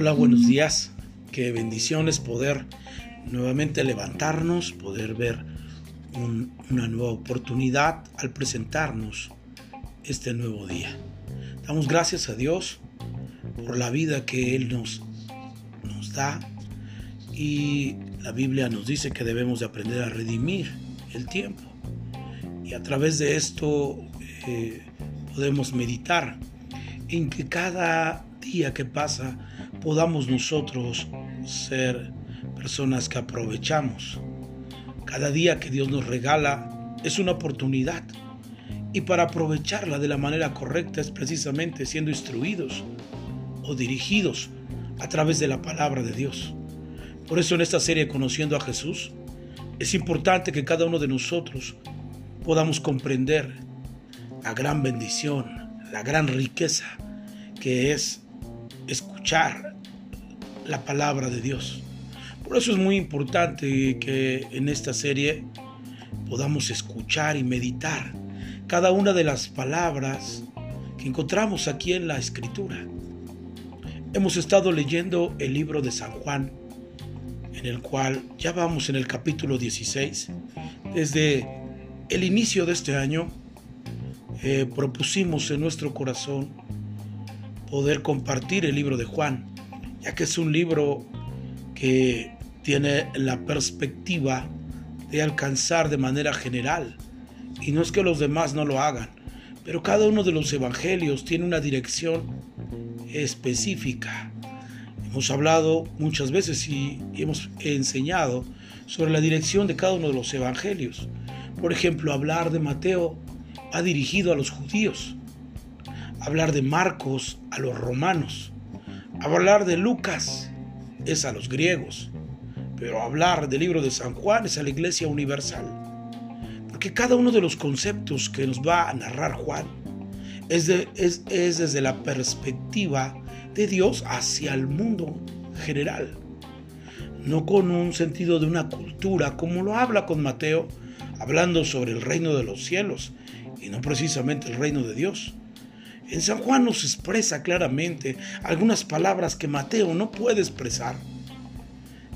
Hola, buenos días. Qué bendición es poder nuevamente levantarnos, poder ver una nueva oportunidad al presentarnos este nuevo día. Damos gracias a Dios por la vida que Él nos, nos da y la Biblia nos dice que debemos de aprender a redimir el tiempo. Y a través de esto eh, podemos meditar en que cada día que pasa podamos nosotros ser personas que aprovechamos. Cada día que Dios nos regala es una oportunidad. Y para aprovecharla de la manera correcta es precisamente siendo instruidos o dirigidos a través de la palabra de Dios. Por eso en esta serie Conociendo a Jesús es importante que cada uno de nosotros podamos comprender la gran bendición, la gran riqueza que es escuchar la palabra de Dios. Por eso es muy importante que en esta serie podamos escuchar y meditar cada una de las palabras que encontramos aquí en la escritura. Hemos estado leyendo el libro de San Juan, en el cual ya vamos en el capítulo 16. Desde el inicio de este año eh, propusimos en nuestro corazón poder compartir el libro de Juan, ya que es un libro que tiene la perspectiva de alcanzar de manera general. Y no es que los demás no lo hagan, pero cada uno de los evangelios tiene una dirección específica. Hemos hablado muchas veces y hemos enseñado sobre la dirección de cada uno de los evangelios. Por ejemplo, hablar de Mateo ha dirigido a los judíos, hablar de Marcos a los romanos, hablar de Lucas es a los griegos, pero hablar del libro de San Juan es a la iglesia universal. Porque cada uno de los conceptos que nos va a narrar Juan es, es, es desde la perspectiva de Dios hacia el mundo general, no con un sentido de una cultura como lo habla con Mateo, hablando sobre el reino de los cielos y no precisamente el reino de Dios. En San Juan nos expresa claramente algunas palabras que Mateo no puede expresar,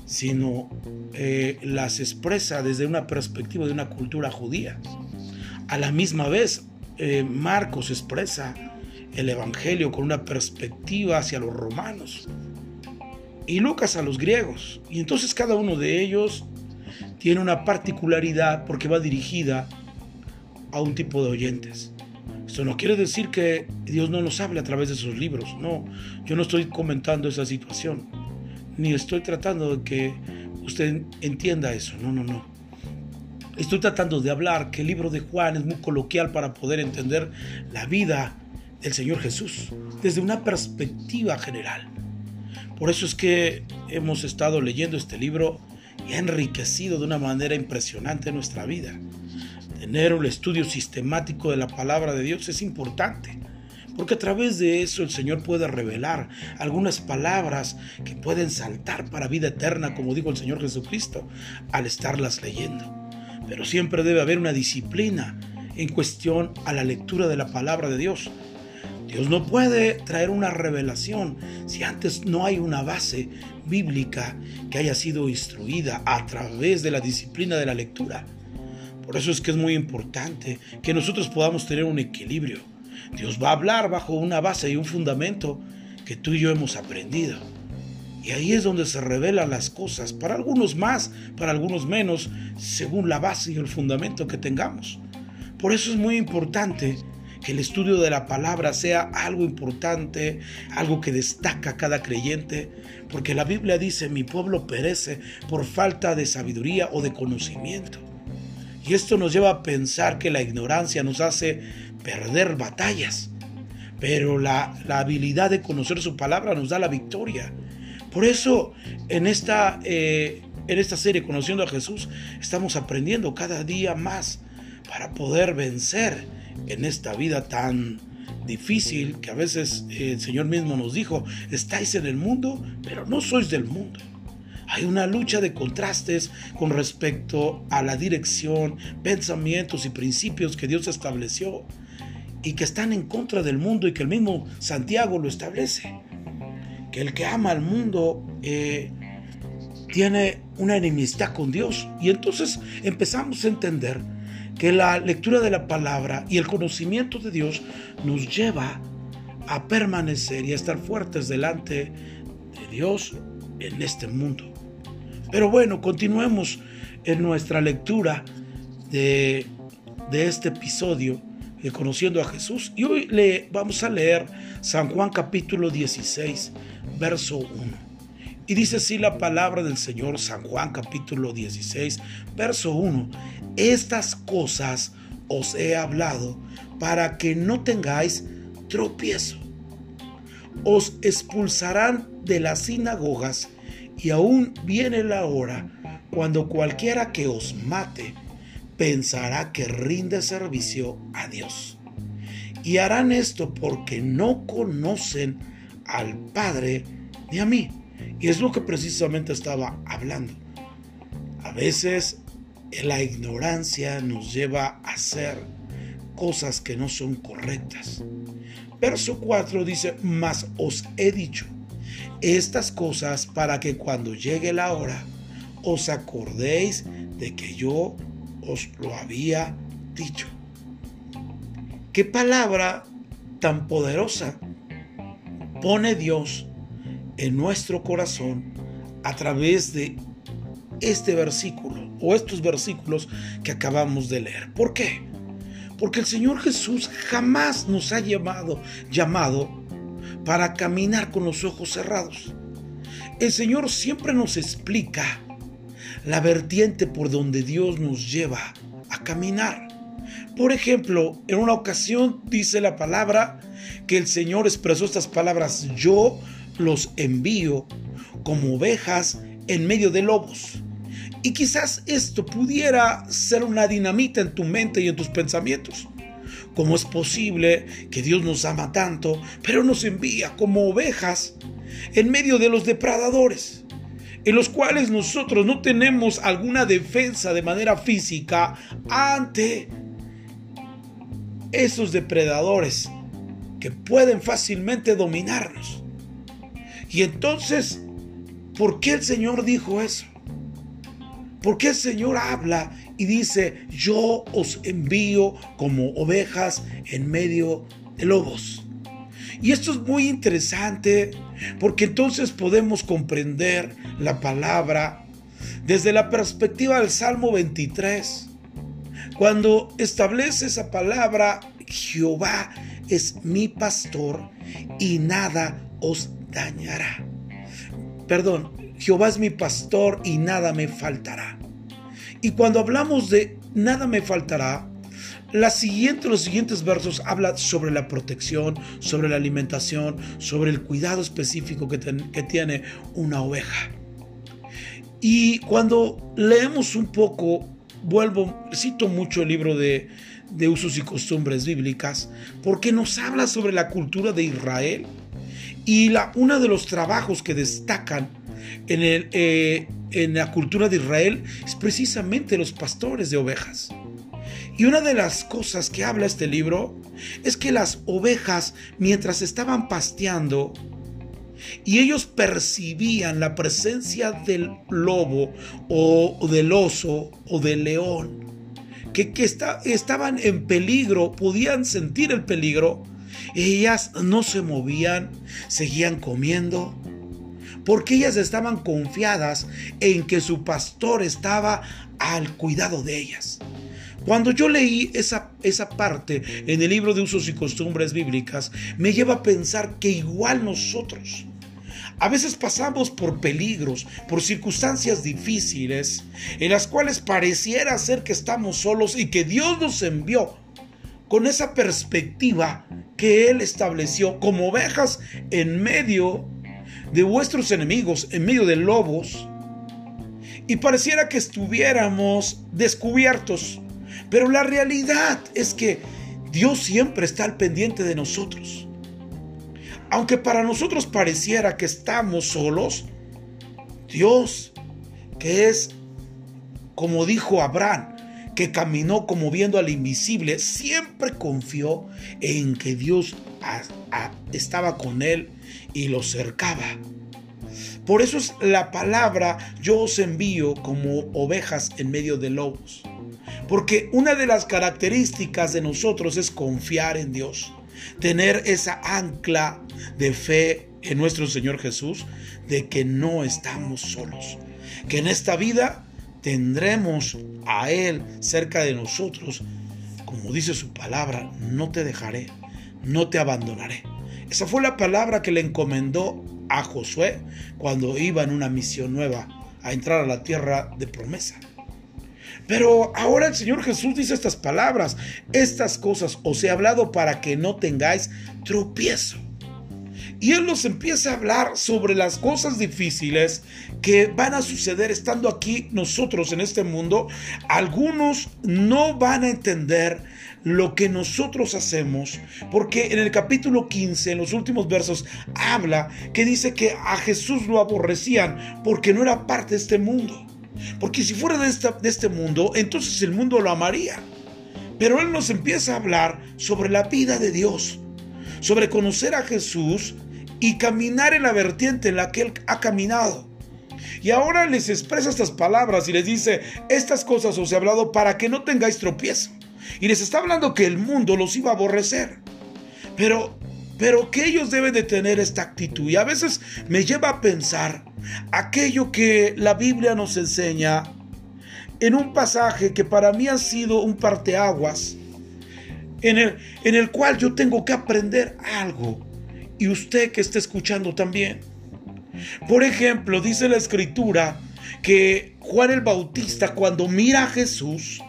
sino eh, las expresa desde una perspectiva de una cultura judía. A la misma vez, eh, Marcos expresa el Evangelio con una perspectiva hacia los romanos y Lucas a los griegos. Y entonces cada uno de ellos tiene una particularidad porque va dirigida a un tipo de oyentes. Esto no quiere decir que Dios no nos hable a través de sus libros. No, yo no estoy comentando esa situación. Ni estoy tratando de que usted entienda eso. No, no, no. Estoy tratando de hablar que el libro de Juan es muy coloquial para poder entender la vida del Señor Jesús desde una perspectiva general. Por eso es que hemos estado leyendo este libro y ha enriquecido de una manera impresionante nuestra vida. Tener un estudio sistemático de la palabra de Dios es importante, porque a través de eso el Señor puede revelar algunas palabras que pueden saltar para vida eterna, como dijo el Señor Jesucristo, al estarlas leyendo. Pero siempre debe haber una disciplina en cuestión a la lectura de la palabra de Dios. Dios no puede traer una revelación si antes no hay una base bíblica que haya sido instruida a través de la disciplina de la lectura. Por eso es que es muy importante que nosotros podamos tener un equilibrio. Dios va a hablar bajo una base y un fundamento que tú y yo hemos aprendido. Y ahí es donde se revelan las cosas, para algunos más, para algunos menos, según la base y el fundamento que tengamos. Por eso es muy importante que el estudio de la palabra sea algo importante, algo que destaca a cada creyente, porque la Biblia dice, mi pueblo perece por falta de sabiduría o de conocimiento. Y esto nos lleva a pensar que la ignorancia nos hace perder batallas, pero la, habilidad de conocer su palabra nos da la victoria. Por eso en esta, eh, en esta serie Conociendo a Jesús estamos aprendiendo cada día más para poder vencer en esta vida tan difícil que a veces el Señor mismo nos dijo, estáis en el mundo, pero no sois del mundo. Hay una lucha de contrastes con respecto a la dirección, pensamientos y principios que Dios estableció y que están en contra del mundo y que el mismo Santiago lo establece. que el que ama al mundo eh, tiene una enemistad con Dios. Y entonces empezamos a entender que la lectura de la palabra y el conocimiento de Dios nos lleva a permanecer y a estar fuertes delante de Dios en este mundo. Pero bueno, continuemos en nuestra lectura de, este episodio de Conociendo a Jesús. Y hoy le vamos a leer San Juan capítulo 16, verso 1. Y dice así la palabra del Señor, San Juan capítulo 16, verso 1. Estas cosas os he hablado para que no tengáis tropiezo. Os expulsarán de las sinagogas y aún viene la hora cuando cualquiera que os mate pensará que rinde servicio a Dios. Y harán esto porque no conocen al Padre ni a mí. Y es lo que precisamente estaba hablando. A veces la ignorancia nos lleva a hacer cosas que no son correctas. Verso 4 dice, mas os he dicho estas cosas para que cuando llegue la hora os acordéis de que yo os lo había dicho. ¿Qué palabra tan poderosa pone Dios en nuestro corazón a través de este versículo o estos versículos que acabamos de leer? ¿Por qué? Porque el Señor Jesús jamás nos ha llamado, llamado para caminar con los ojos cerrados. El Señor siempre nos explica la vertiente por donde Dios nos lleva a caminar. Por ejemplo, en una ocasión dice la palabra que el Señor expresó estas palabras, yo los envío como ovejas en medio de lobos. Y quizás esto pudiera ser una dinamita en tu mente y en tus pensamientos. ¿Cómo es posible que Dios nos ama tanto, pero nos envía como ovejas en medio de los depredadores? en los cuales nosotros no tenemos alguna defensa de manera física ante esos depredadores que pueden fácilmente dominarnos. Y entonces, ¿por qué el Señor dijo eso? ¿Por qué el Señor habla y dice, yo os envío como ovejas en medio de lobos? Y esto es muy interesante porque entonces podemos comprender la palabra desde la perspectiva del Salmo 23. Cuando establece esa palabra, Jehová es mi pastor y nada os dañará. Perdón, Jehová es mi pastor y nada me faltará. Y cuando hablamos de nada me faltará, los siguientes versos habla sobre la protección, sobre la alimentación, sobre el cuidado específico que, tiene una oveja. Y cuando leemos un poco, vuelvo, cito mucho el libro de, de usos y costumbres bíblicas, porque nos habla sobre la cultura de Israel. Y la, uno de los trabajos que destacan eh, en la cultura de Israel es precisamente los pastores de ovejas. Y una de las cosas que habla este libro es que las ovejas, mientras estaban pasteando, y ellos percibían la presencia del lobo o, del oso o del león, que, estaban en peligro, podían sentir el peligro, ellas no se movían, seguían comiendo, porque ellas estaban confiadas en que su pastor estaba al cuidado de ellas. Cuando yo leí esa, esa parte en el libro de usos y costumbres bíblicas, me lleva a pensar que igual nosotros, a veces pasamos por peligros, por circunstancias difíciles, en las cuales pareciera ser que estamos solos y que Dios nos envió con esa perspectiva que Él estableció como ovejas en medio de vuestros enemigos, en medio de lobos, y pareciera que estuviéramos descubiertos pero la realidad es que Dios siempre está al pendiente de nosotros. Aunque para nosotros pareciera que estamos solos, Dios, que es, como dijo Abraham, que caminó como viendo al invisible, siempre confió en que Dios estaba con él y lo cercaba. Por eso es la palabra yo os envío como ovejas en medio de lobos. Porque una de las características de nosotros es confiar en Dios, tener esa ancla de fe en nuestro Señor Jesús, de que no estamos solos, que en esta vida tendremos a Él cerca de nosotros. Como dice su palabra, no te dejaré, no te abandonaré. Esa fue la palabra que le encomendó a Josué cuando iba en una misión nueva a entrar a la tierra de promesa. Pero ahora el Señor Jesús dice estas palabras, estas cosas os he hablado para que no tengáis tropiezo. Y Él nos empieza a hablar sobre las cosas difíciles que van a suceder estando aquí nosotros en este mundo. Algunos no van a entender lo que nosotros hacemos, porque en el capítulo 15, en los últimos versos, habla que dice que a Jesús lo aborrecían porque no era parte de este mundo. Porque si fuera de, de este mundo, entonces el mundo lo amaría. Pero Él nos empieza a hablar sobre la vida de Dios, sobre conocer a Jesús y caminar en la vertiente en la que Él ha caminado. Y ahora les expresa estas palabras y les dice, estas cosas os he hablado para que no tengáis tropiezo. Y les está hablando que el mundo los iba a aborrecer. Pero, pero que ellos deben de tener esta actitud. Y a veces me lleva a pensar aquello que la Biblia nos enseña en un pasaje que para mí ha sido un parteaguas, en el, en el cual yo tengo que aprender algo. Y usted que está escuchando también. Por ejemplo, dice la escritura que Juan el Bautista cuando mira a Jesús,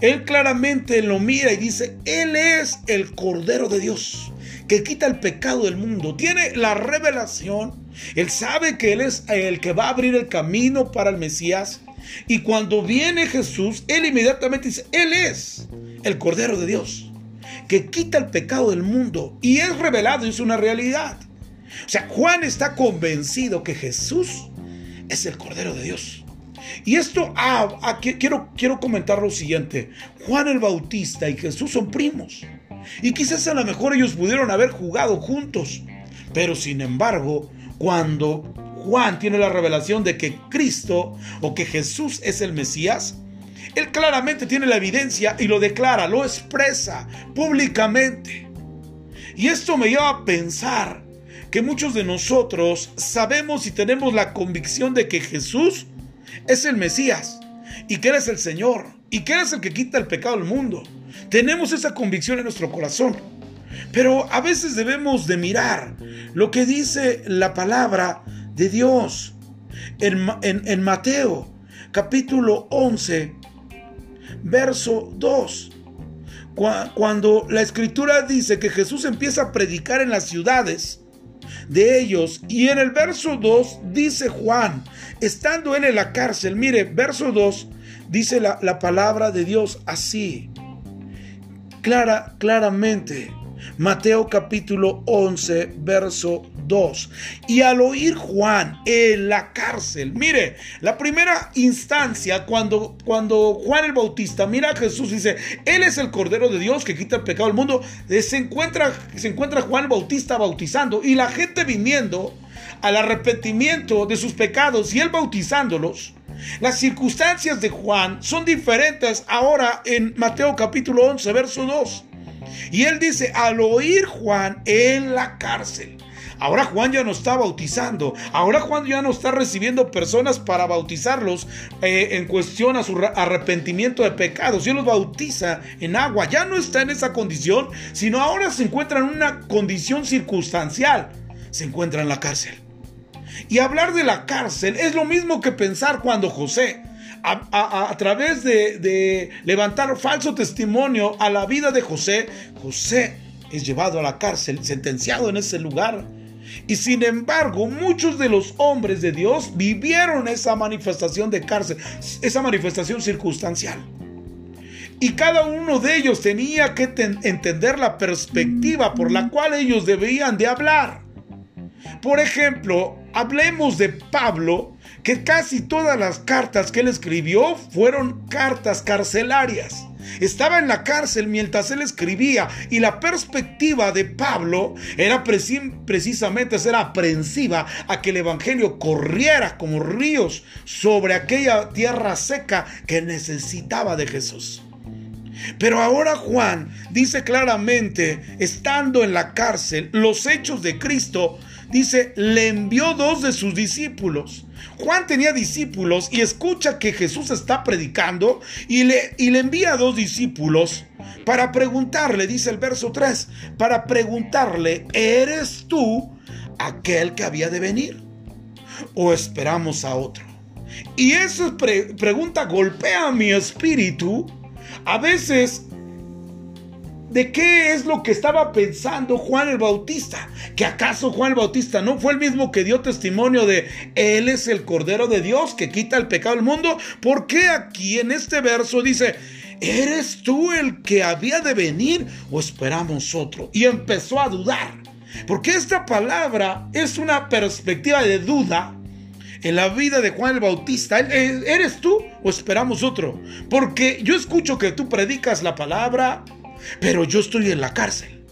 él claramente lo mira y dice, Él es el Cordero de Dios que quita el pecado del mundo. Tiene la revelación. Él sabe que Él es el que va a abrir el camino para el Mesías. Y cuando viene Jesús, Él inmediatamente dice, Él es el Cordero de Dios que quita el pecado del mundo. Y es revelado, es una realidad. O sea, Juan está convencido que Jesús es el Cordero de Dios. Y esto, ah, ah quiero, quiero comentar lo siguiente. Juan el Bautista y Jesús son primos. Y quizás a lo mejor ellos pudieron haber jugado juntos. Pero sin embargo, cuando Juan tiene la revelación de que Cristo o que Jesús es el Mesías, él claramente tiene la evidencia y lo declara, lo expresa públicamente. Y esto me lleva a pensar que muchos de nosotros sabemos y tenemos la convicción de que Jesús es el Mesías y que Él es el Señor y que Él es el que quita el pecado del mundo. Tenemos esa convicción en nuestro corazón. Pero a veces debemos de mirar lo que dice la palabra de Dios en, en Mateo capítulo 11, verso 2. Cuando la escritura dice que Jesús empieza a predicar en las ciudades de ellos. Y en el verso 2 dice Juan, estando él en la cárcel, mire, verso 2 dice la, la palabra de Dios así, clara, claramente. Mateo capítulo 11, verso 2. Y al oír Juan en la cárcel, mire, la primera instancia cuando, cuando Juan el Bautista mira a Jesús dice, Él es el Cordero de Dios que quita el pecado del mundo, eh, se encuentra, se encuentra Juan el Bautista bautizando y la gente viniendo al arrepentimiento de sus pecados y él bautizándolos. Las circunstancias de Juan son diferentes ahora en Mateo capítulo 11, verso 2. Y él dice, al oír Juan en la cárcel. Ahora Juan ya no está bautizando. Ahora Juan ya no está recibiendo personas para bautizarlos eh, en cuestión a su arrepentimiento de pecados. Él los bautiza en agua. Ya no está en esa condición, sino ahora se encuentra en una condición circunstancial. Se encuentra en la cárcel. Y hablar de la cárcel es lo mismo que pensar cuando José a, través de, levantar falso testimonio a la vida de José, José es llevado a la cárcel, sentenciado en ese lugar. Y sin embargo, muchos de los hombres de Dios vivieron esa manifestación de cárcel, esa manifestación circunstancial. Y cada uno de ellos tenía que entender la perspectiva por la cual ellos debían de hablar. Por ejemplo, hablemos de Pablo, que casi todas las cartas que él escribió fueron cartas carcelarias. Estaba en la cárcel mientras él escribía y la perspectiva de Pablo era precisamente ser aprensiva a que el Evangelio corriera como ríos sobre aquella tierra seca que necesitaba de Jesús. Pero ahora Juan dice claramente, estando en la cárcel, los hechos de Cristo, dice, le envió dos de sus discípulos Juan tenía discípulos y escucha que Jesús está predicando y le, y le envía a dos discípulos para preguntarle, dice el verso 3, para preguntarle, ¿eres tú aquel que había de venir? ¿O esperamos a otro? Y esa pregunta golpea mi espíritu. A veces de qué es lo que estaba pensando Juan el Bautista. ¿Que acaso Juan el Bautista no fue el mismo que dio testimonio de Él es el Cordero de Dios que quita el pecado del mundo? ¿Por qué aquí en este verso dice, ¿eres tú el que había de venir o esperamos otro? Y empezó a dudar. Porque esta palabra es una perspectiva de duda en la vida de Juan el Bautista. ¿Eres tú o esperamos otro? Porque yo escucho que tú predicas la palabra, pero yo estoy en la cárcel.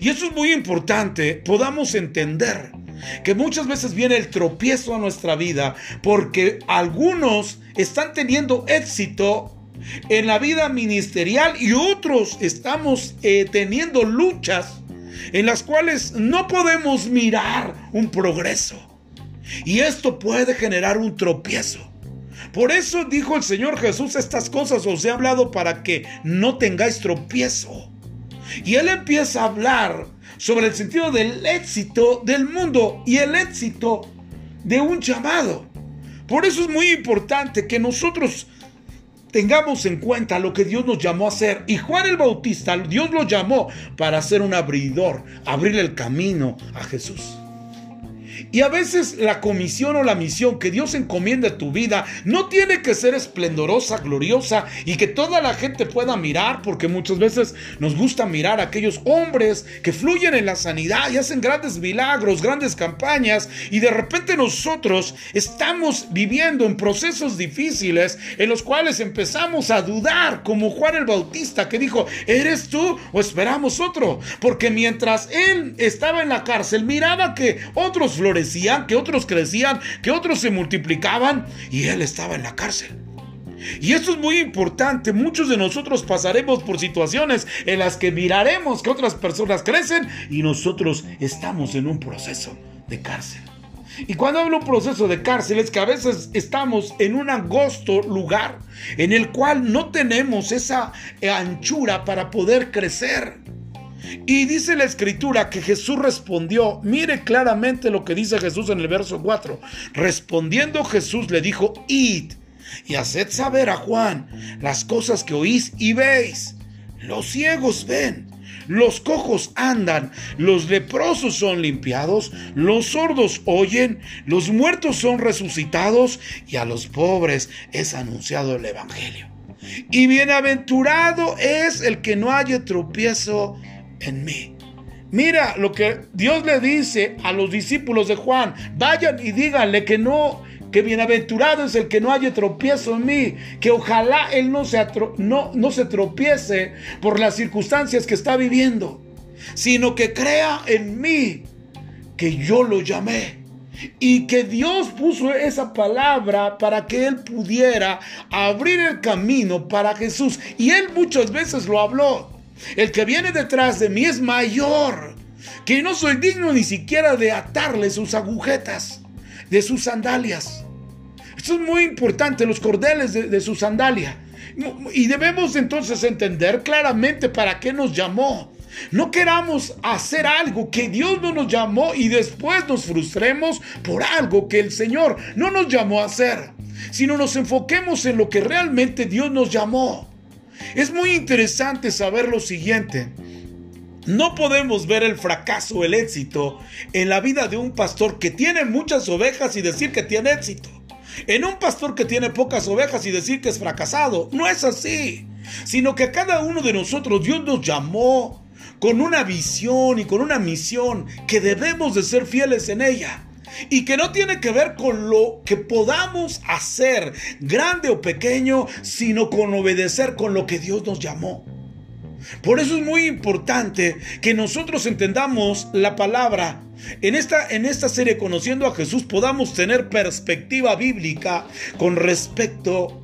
Y eso es muy importante, podamos entender que muchas veces viene el tropiezo a nuestra vida porque algunos están teniendo éxito en la vida ministerial y otros estamos eh, teniendo luchas en las cuales no podemos mirar un progreso. Y esto puede generar un tropiezo. Por eso dijo el Señor Jesús, estas cosas os he hablado para que no tengáis tropiezo. Y él empieza a hablar sobre el sentido del éxito del mundo y el éxito de un llamado. Por eso es muy importante que nosotros tengamos en cuenta lo que Dios nos llamó a hacer. Y Juan el Bautista, Dios lo llamó para ser un abridor, abrirle el camino a Jesús. Y a veces la comisión o la misión que Dios encomienda a tu vida no tiene que ser esplendorosa, gloriosa y que toda la gente pueda mirar, porque muchas veces nos gusta mirar a aquellos hombres que fluyen en la sanidad y hacen grandes milagros, grandes campañas, y de repente nosotros estamos viviendo en procesos difíciles en los cuales empezamos a dudar, como Juan el Bautista que dijo, ¿eres tú o esperamos otro? Porque mientras él estaba en la cárcel, miraba que otros florecían que otros crecían, que otros se multiplicaban y él estaba en la cárcel. Y esto es muy importante. Muchos de nosotros pasaremos por situaciones en las que miraremos que otras personas crecen y nosotros estamos en un proceso de cárcel. Y cuando hablo un proceso de cárcel es que a veces estamos en un angosto lugar en el cual no tenemos esa anchura para poder crecer. Y dice la escritura que Jesús respondió, mire claramente lo que dice Jesús en el verso 4. Respondiendo Jesús le dijo, id y haced saber a Juan las cosas que oís y veis. Los ciegos ven, los cojos andan, los leprosos son limpiados, los sordos oyen, los muertos son resucitados y a los pobres es anunciado el Evangelio. Y bienaventurado es el que no haya tropiezo en mí. Mira lo que Dios le dice a los discípulos de Juan. Vayan y díganle que no, que bienaventurado es el que no haya tropiezo en mí, que ojalá él no se, no, no se tropiece por las circunstancias que está viviendo, sino que crea en mí que yo lo llamé. Y que Dios puso esa palabra para que Él pudiera abrir el camino para Jesús. Y Él muchas veces lo habló. El que viene detrás de mí es mayor, que no soy digno ni siquiera de atarle sus agujetas de sus sandalias. Esto es muy importante, los cordeles de, de su sandalia. Y debemos entonces entender claramente para qué nos llamó. No queramos hacer algo que Dios no nos llamó y después nos frustremos por algo que el Señor no nos llamó a hacer, sino nos enfoquemos en lo que realmente Dios nos llamó. Es muy interesante saber lo siguiente. No podemos ver el fracaso o el éxito en la vida de un pastor que tiene muchas ovejas y decir que tiene éxito. En un pastor que tiene pocas ovejas y decir que es fracasado. No es así. Sino que a cada uno de nosotros Dios nos llamó con una visión y con una misión que debemos de ser fieles en ella. Y que no tiene que ver con lo que podamos hacer, grande o pequeño, sino con obedecer con lo que Dios nos llamó. Por eso es muy importante que nosotros entendamos la palabra. En esta, en esta serie Conociendo a Jesús podamos tener perspectiva bíblica con respecto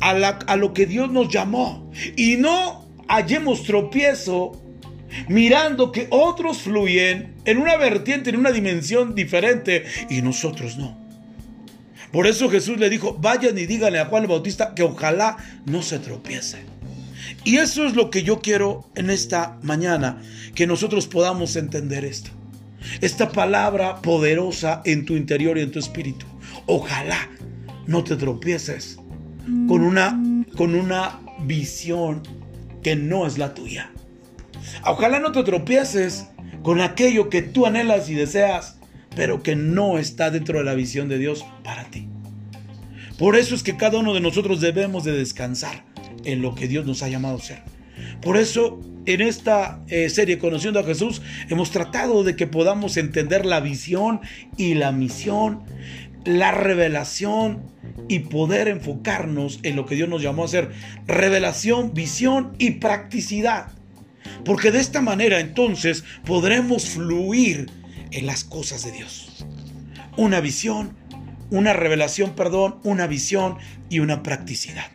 a, a lo que Dios nos llamó. Y no hallemos tropiezo mirando que otros fluyen en una vertiente, en una dimensión diferente y nosotros no. Por eso Jesús le dijo, vayan y díganle a Juan el Bautista que ojalá no se tropiece. Y eso es lo que yo quiero en esta mañana, que nosotros podamos entender esto. Esta palabra poderosa en tu interior y en tu espíritu. Ojalá no te tropieces con una, con una visión que no es la tuya. Ojalá no te tropieces con aquello que tú anhelas y deseas, pero que no está dentro de la visión de Dios para ti. Por eso es que cada uno de nosotros debemos de descansar en lo que Dios nos ha llamado a ser. Por eso en esta eh, serie Conociendo a Jesús hemos tratado de que podamos entender la visión y la misión, la revelación y poder enfocarnos en lo que Dios nos llamó a hacer. Revelación, visión y practicidad. Porque de esta manera entonces podremos fluir en las cosas de Dios. Una visión, una revelación, perdón, una visión y una practicidad.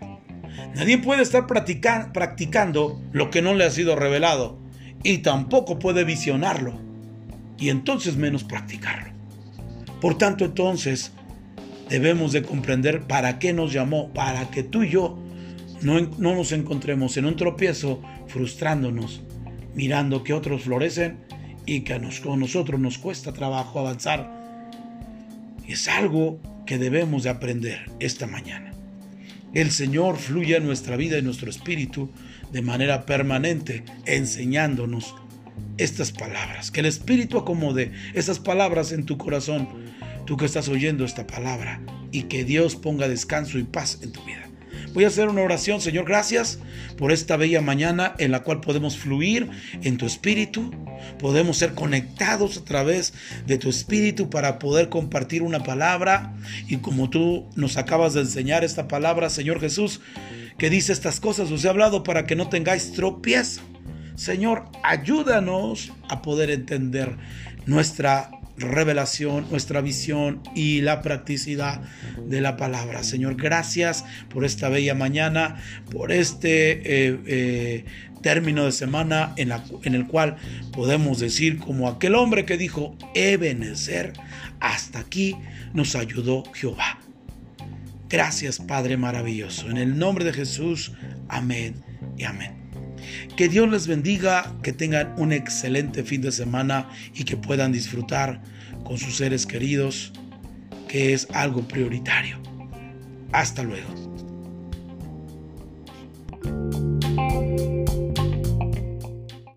Nadie puede estar practicando lo que no le ha sido revelado y tampoco puede visionarlo y entonces menos practicarlo. Por tanto, entonces debemos de comprender para qué nos llamó, para que tú y yo no, no nos encontremos en un tropiezo frustrándonos, mirando que otros florecen y que a nosotros nos cuesta trabajo avanzar. Es algo que debemos de aprender esta mañana. El Señor fluye en nuestra vida y nuestro espíritu de manera permanente, enseñándonos estas palabras. Que el Espíritu acomode esas palabras en tu corazón, tú que estás oyendo esta palabra, y que Dios ponga descanso y paz en tu vida. Voy a hacer una oración, Señor, gracias por esta bella mañana en la cual podemos fluir en tu espíritu, podemos ser conectados a través de tu espíritu para poder compartir una palabra y como tú nos acabas de enseñar esta palabra, Señor Jesús, que dice estas cosas, os he hablado para que no tengáis tropiezo. Señor, ayúdanos a poder entender nuestra revelación, nuestra visión y la practicidad de la palabra. Señor, gracias por esta bella mañana, por este eh, eh, término de semana en, la, el cual podemos decir como aquel hombre que dijo, Ebenezer, hasta aquí nos ayudó Jehová. Gracias Padre maravilloso. En el nombre de Jesús, amén y amén. Que Dios les bendiga, que tengan un excelente fin de semana y que puedan disfrutar con sus seres queridos, que es algo prioritario. Hasta luego.